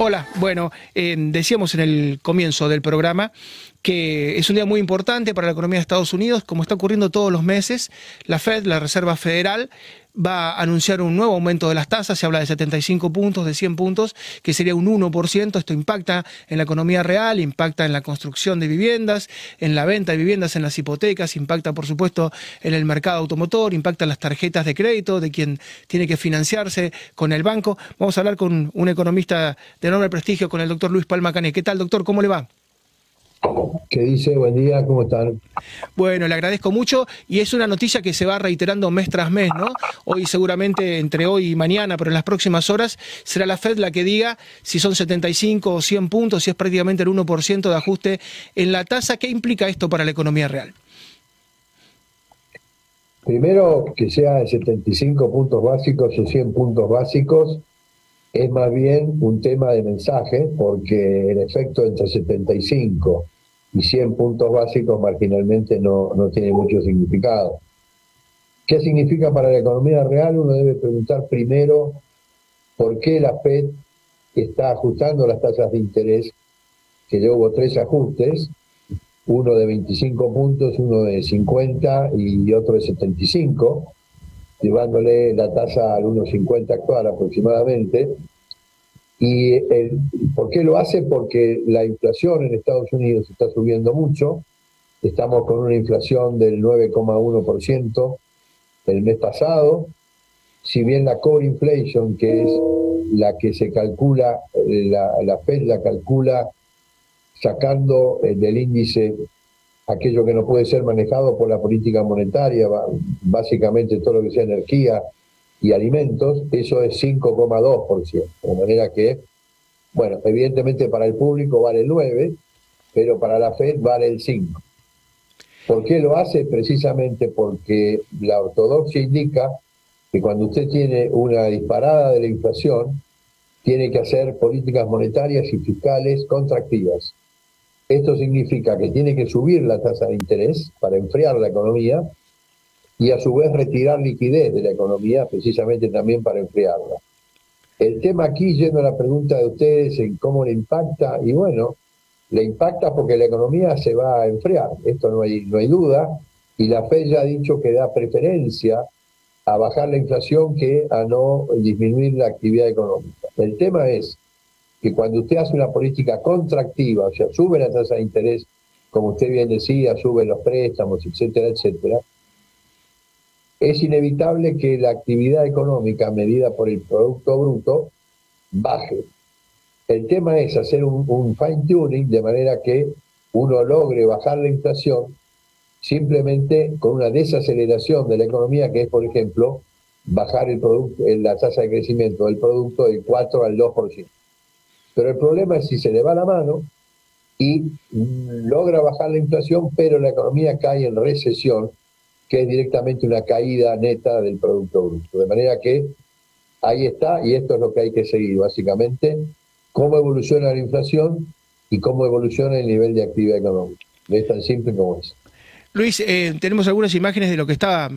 Hola, bueno, eh, decíamos en el comienzo del programa que es un día muy importante para la economía de Estados Unidos, como está ocurriendo todos los meses. La Fed, la Reserva Federal, va a anunciar un nuevo aumento de las tasas, se habla de 75 puntos, de 100 puntos, que sería un 1%. Esto impacta en la economía real, impacta en la construcción de viviendas, en la venta de viviendas, en las hipotecas, impacta por supuesto en el mercado automotor, impacta en las tarjetas de crédito de quien tiene que financiarse con el banco. Vamos a hablar con un economista de enorme prestigio, con el doctor Luis Palma Cané. ¿Qué tal, doctor? ¿Cómo le va? ¿Qué dice? Buen día, ¿cómo están? Bueno, le agradezco mucho y es una noticia que se va reiterando mes tras mes, ¿no? Hoy seguramente entre hoy y mañana, pero en las próximas horas será la Fed la que diga si son 75 o 100 puntos, si es prácticamente el 1% de ajuste en la tasa. ¿Qué implica esto para la economía real? Primero, que sea de 75 puntos básicos o 100 puntos básicos, es más bien un tema de mensaje, porque en efecto entre 75 y 100 puntos básicos marginalmente no, no tiene mucho significado. ¿Qué significa para la economía real? Uno debe preguntar primero por qué la Fed está ajustando las tasas de interés, que ya hubo tres ajustes, uno de 25 puntos, uno de 50 y otro de 75 llevándole la tasa al 1,50 actual aproximadamente. ¿Y el, por qué lo hace? Porque la inflación en Estados Unidos está subiendo mucho. Estamos con una inflación del 9,1% el mes pasado. Si bien la core inflation, que es la que se calcula, eh, la, la Fed la calcula sacando eh, del índice aquello que no puede ser manejado por la política monetaria, básicamente todo lo que sea energía y alimentos, eso es 5,2%. De manera que, bueno, evidentemente para el público vale el 9, pero para la Fed vale el 5. ¿Por qué lo hace? Precisamente porque la ortodoxia indica que cuando usted tiene una disparada de la inflación, tiene que hacer políticas monetarias y fiscales contractivas. Esto significa que tiene que subir la tasa de interés para enfriar la economía y a su vez retirar liquidez de la economía precisamente también para enfriarla. El tema aquí, yendo a la pregunta de ustedes en cómo le impacta, y bueno, le impacta porque la economía se va a enfriar, esto no hay, no hay duda, y la Fed ya ha dicho que da preferencia a bajar la inflación que a no disminuir la actividad económica. El tema es, que cuando usted hace una política contractiva, o sea, sube la tasa de interés, como usted bien decía, sube los préstamos, etcétera, etcétera, es inevitable que la actividad económica medida por el Producto Bruto baje. El tema es hacer un, un fine tuning de manera que uno logre bajar la inflación simplemente con una desaceleración de la economía, que es, por ejemplo, bajar el producto, la tasa de crecimiento del producto del 4 al 2%. Pero el problema es si se le va la mano y logra bajar la inflación, pero la economía cae en recesión, que es directamente una caída neta del Producto Bruto. De manera que ahí está, y esto es lo que hay que seguir, básicamente, cómo evoluciona la inflación y cómo evoluciona el nivel de actividad económica. Es tan simple como es. Luis, eh, tenemos algunas imágenes de lo que está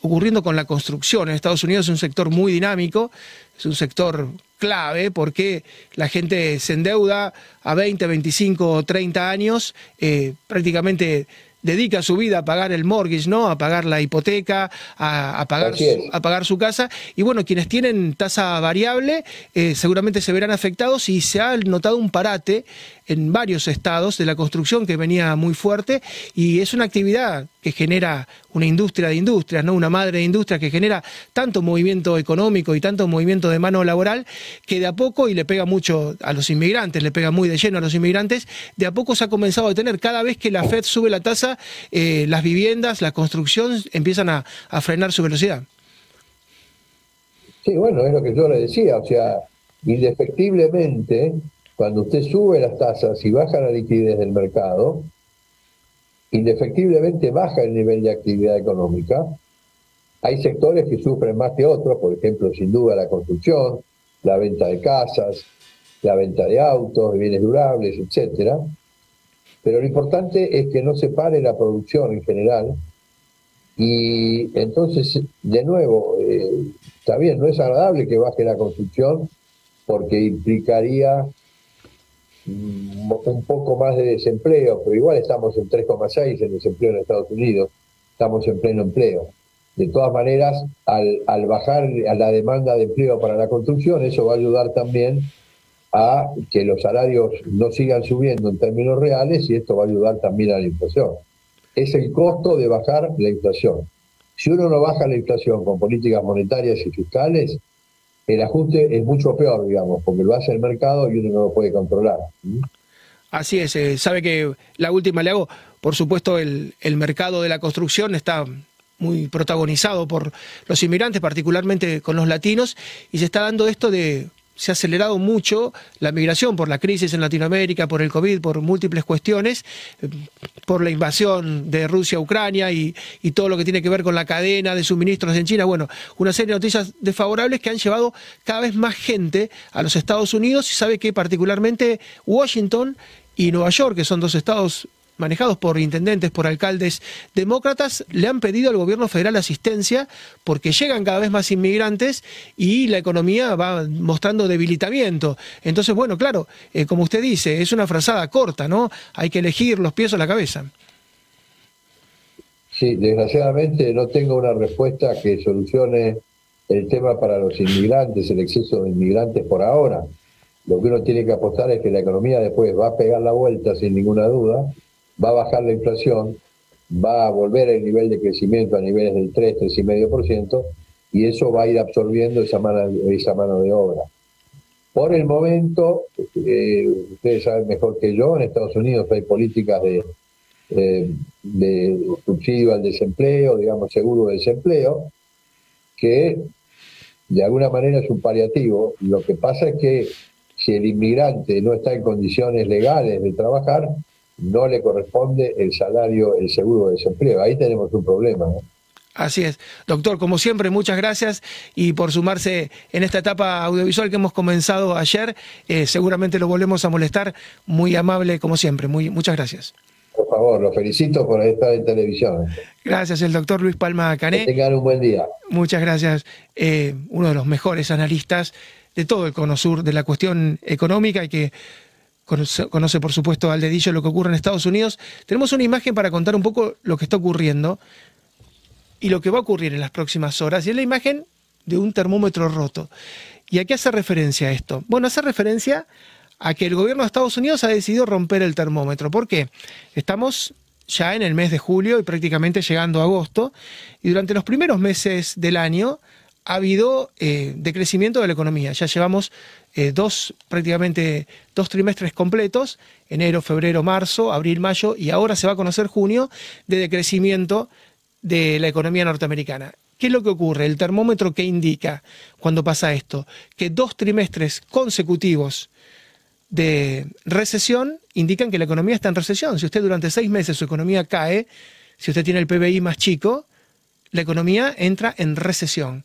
ocurriendo con la construcción. En Estados Unidos es un sector muy dinámico, es un sector clave porque la gente se endeuda a 20, 25, 30 años, eh, prácticamente dedica su vida a pagar el mortgage, ¿no? A pagar la hipoteca, a, pagar, su, a pagar su casa. Y bueno, quienes tienen tasa variable eh, seguramente se verán afectados y se ha notado un parate en varios estados de la construcción que venía muy fuerte y es una actividad que genera una industria de industrias, ¿no? Una madre de industrias que genera tanto movimiento económico y tanto movimiento de mano laboral que de a poco, y le pega mucho a los inmigrantes, le pega muy de lleno a los inmigrantes, de a poco se ha comenzado a tener, cada vez que la Fed sube la tasa, eh, las viviendas, la construcción empiezan a, a frenar su velocidad. Sí, bueno, es lo que yo le decía, o sea, indefectiblemente cuando usted sube las tasas y baja la liquidez del mercado, indefectiblemente baja el nivel de actividad económica. Hay sectores que sufren más que otros, por ejemplo, sin duda la construcción, la venta de casas, la venta de autos, de bienes durables, etcétera. Pero lo importante es que no se pare la producción en general. Y entonces, de nuevo, eh, está bien, no es agradable que baje la construcción porque implicaría un poco más de desempleo, pero igual estamos en 3,6 en desempleo en Estados Unidos, estamos en pleno empleo. De todas maneras, al, al bajar a la demanda de empleo para la construcción, eso va a ayudar también a que los salarios no sigan subiendo en términos reales y esto va a ayudar también a la inflación. Es el costo de bajar la inflación. Si uno no baja la inflación con políticas monetarias y fiscales, el ajuste es mucho peor, digamos, porque lo hace el mercado y uno no lo puede controlar. Así es, eh, sabe que la última le hago, por supuesto, el, el mercado de la construcción está muy protagonizado por los inmigrantes, particularmente con los latinos, y se está dando esto de se ha acelerado mucho la migración por la crisis en Latinoamérica, por el COVID, por múltiples cuestiones, eh, por la invasión de Rusia a Ucrania y, todo lo que tiene que ver con la cadena de suministros en China. Bueno, una serie de noticias desfavorables que han llevado cada vez más gente a los Estados Unidos y sabe que particularmente Washington y Nueva York, que son dos estados manejados por intendentes, por alcaldes demócratas, le han pedido al gobierno federal asistencia porque llegan cada vez más inmigrantes y la economía va mostrando debilitamiento. Entonces, bueno, claro, eh, como usted dice, es una frazada corta, ¿no? Hay que elegir los pies o la cabeza. Sí, desgraciadamente no tengo una respuesta que solucione el tema para los inmigrantes, el exceso de inmigrantes por ahora. Lo que uno tiene que apostar es que la economía después va a pegar la vuelta sin ninguna duda va a bajar la inflación, va a volver el nivel de crecimiento a niveles del 3, 3,5%, y eso va a ir absorbiendo esa mano, esa mano de obra. Por el momento, eh, ustedes saben mejor que yo, en Estados Unidos hay políticas de, de subsidio al desempleo, digamos, seguro de desempleo, que de alguna manera es un paliativo. Lo que pasa es que si el inmigrante no está en condiciones legales de trabajar, no le corresponde el salario, el seguro de desempleo. Ahí tenemos un problema. Así es. Doctor, como siempre, muchas gracias y por sumarse en esta etapa audiovisual que hemos comenzado ayer. Eh, seguramente lo volvemos a molestar. Muy amable, como siempre. Muy, muchas gracias. Por favor, lo felicito por estar en televisión. Gracias, el doctor Luis Palma Cané. Que tengan un buen día. Muchas gracias. Eh, uno de los mejores analistas de todo el Cono Sur de la cuestión económica y que conoce, por supuesto al dedillo lo que ocurre en Estados Unidos. Tenemos una imagen para contar un poco lo que está ocurriendo y lo que va a ocurrir en las próximas horas. Y es la imagen de un termómetro roto. ¿Y a qué hace referencia esto? Bueno, hace referencia a que el gobierno de Estados Unidos ha decidido romper el termómetro. ¿Por qué? Estamos ya en el mes de julio y prácticamente llegando a agosto, y durante los primeros meses del año ha habido eh, decrecimiento de la economía. Ya llevamos eh, dos, prácticamente dos trimestres completos, enero, febrero, marzo, abril, mayo, y ahora se va a conocer junio, de decrecimiento de la economía norteamericana. ¿Qué es lo que ocurre? El termómetro que indica cuando pasa esto, que dos trimestres consecutivos de recesión indican que la economía está en recesión. Si usted durante seis meses su economía cae, si usted tiene el PBI más chico, la economía entra en recesión.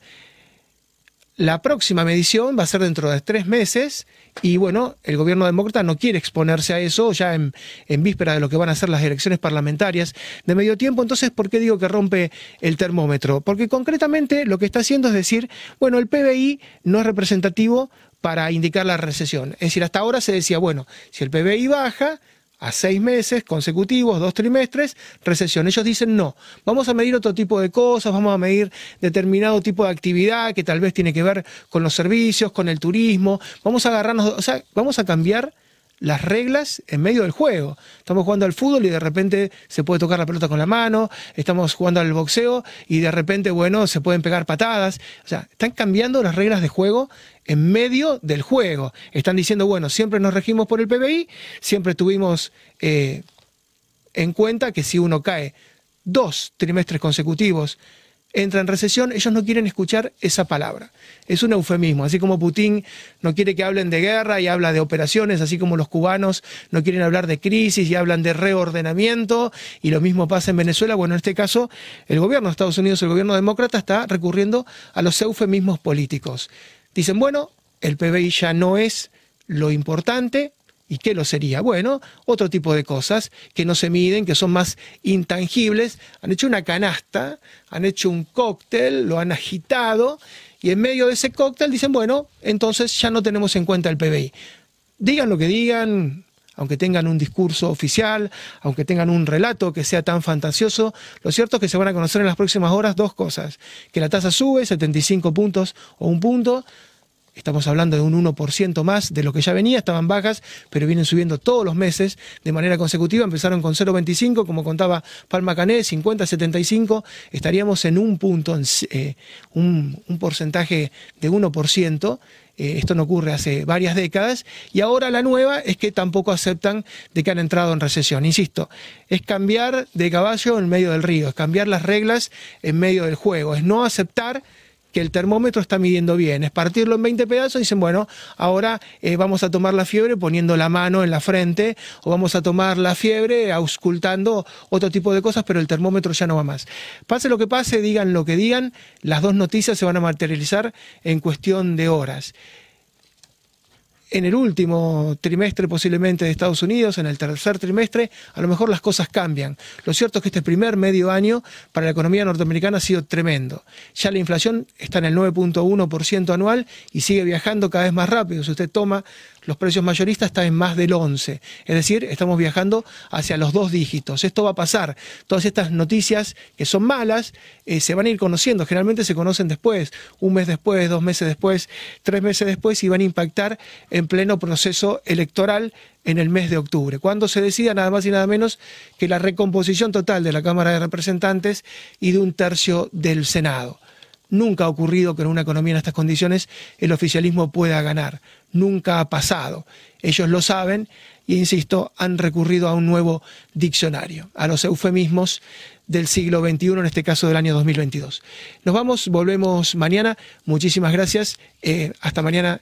La próxima medición va a ser dentro de tres meses y bueno, el gobierno demócrata no quiere exponerse a eso ya en, víspera de lo que van a ser las elecciones parlamentarias de medio tiempo. Entonces, ¿por qué digo que rompe el termómetro? Porque concretamente lo que está haciendo es decir, bueno, el PBI no es representativo para indicar la recesión. Es decir, hasta ahora se decía, bueno, si el PBI baja, a seis meses consecutivos, dos trimestres, recesión. Ellos dicen no, vamos a medir otro tipo de cosas, vamos a medir determinado tipo de actividad que tal vez tiene que ver con los servicios, con el turismo, vamos a agarrarnos, o sea, vamos a cambiar las reglas en medio del juego. Estamos jugando al fútbol y de repente se puede tocar la pelota con la mano, estamos jugando al boxeo y de repente, bueno, se pueden pegar patadas. O sea, están cambiando las reglas de juego en medio del juego. Están diciendo, bueno, siempre nos regimos por el PBI, siempre tuvimos eh, en cuenta que si uno cae dos trimestres consecutivos entra en recesión, ellos no quieren escuchar esa palabra. Es un eufemismo, así como Putin no quiere que hablen de guerra y habla de operaciones, así como los cubanos no quieren hablar de crisis y hablan de reordenamiento, y lo mismo pasa en Venezuela. Bueno, en este caso, el gobierno de Estados Unidos, el gobierno demócrata, está recurriendo a los eufemismos políticos. Dicen, bueno, el PBI ya no es lo importante, ¿Y qué lo sería? Bueno, otro tipo de cosas que no se miden, que son más intangibles. Han hecho una canasta, han hecho un cóctel, lo han agitado y en medio de ese cóctel dicen, bueno, entonces ya no tenemos en cuenta el PBI. Digan lo que digan, aunque tengan un discurso oficial, aunque tengan un relato que sea tan fantasioso, lo cierto es que se van a conocer en las próximas horas dos cosas, que la tasa sube 75 puntos o un punto, Estamos hablando de un 1% más de lo que ya venía, estaban bajas, pero vienen subiendo todos los meses de manera consecutiva. Empezaron con 0,25, como contaba Palma Cané, 50, 75. Estaríamos en un punto, en, eh, un, porcentaje de 1%. Eh, esto no ocurre hace varias décadas. Y ahora la nueva es que tampoco aceptan de que han entrado en recesión. Insisto, es cambiar de caballo en medio del río, es cambiar las reglas en medio del juego, es no aceptar que el termómetro está midiendo bien. Es partirlo en 20 pedazos y dicen, bueno, ahora eh, vamos a tomar la fiebre poniendo la mano en la frente o vamos a tomar la fiebre auscultando otro tipo de cosas, pero el termómetro ya no va más. Pase lo que pase, digan lo que digan, las dos noticias se van a materializar en cuestión de horas en el último trimestre posiblemente de Estados Unidos, en el tercer trimestre, a lo mejor las cosas cambian. Lo cierto es que este primer medio año para la economía norteamericana ha sido tremendo. Ya la inflación está en el 9.1% anual y sigue viajando cada vez más rápido. Si usted toma los precios mayoristas están en más del 11. Es decir, estamos viajando hacia los dos dígitos. Esto va a pasar. Todas estas noticias que son malas eh, se van a ir conociendo. Generalmente se conocen después, un mes después, dos meses después, tres meses después y van a impactar pleno proceso electoral en el mes de octubre, cuando se decida nada más y nada menos que la recomposición total de la Cámara de Representantes y de un tercio del Senado. Nunca ha ocurrido que en una economía en estas condiciones el oficialismo pueda ganar. Nunca ha pasado. Ellos lo saben y, insisto, han recurrido a un nuevo diccionario, a los eufemismos del siglo XXI, en este caso del año 2022. Nos vamos, volvemos mañana. Muchísimas gracias. Eh, hasta mañana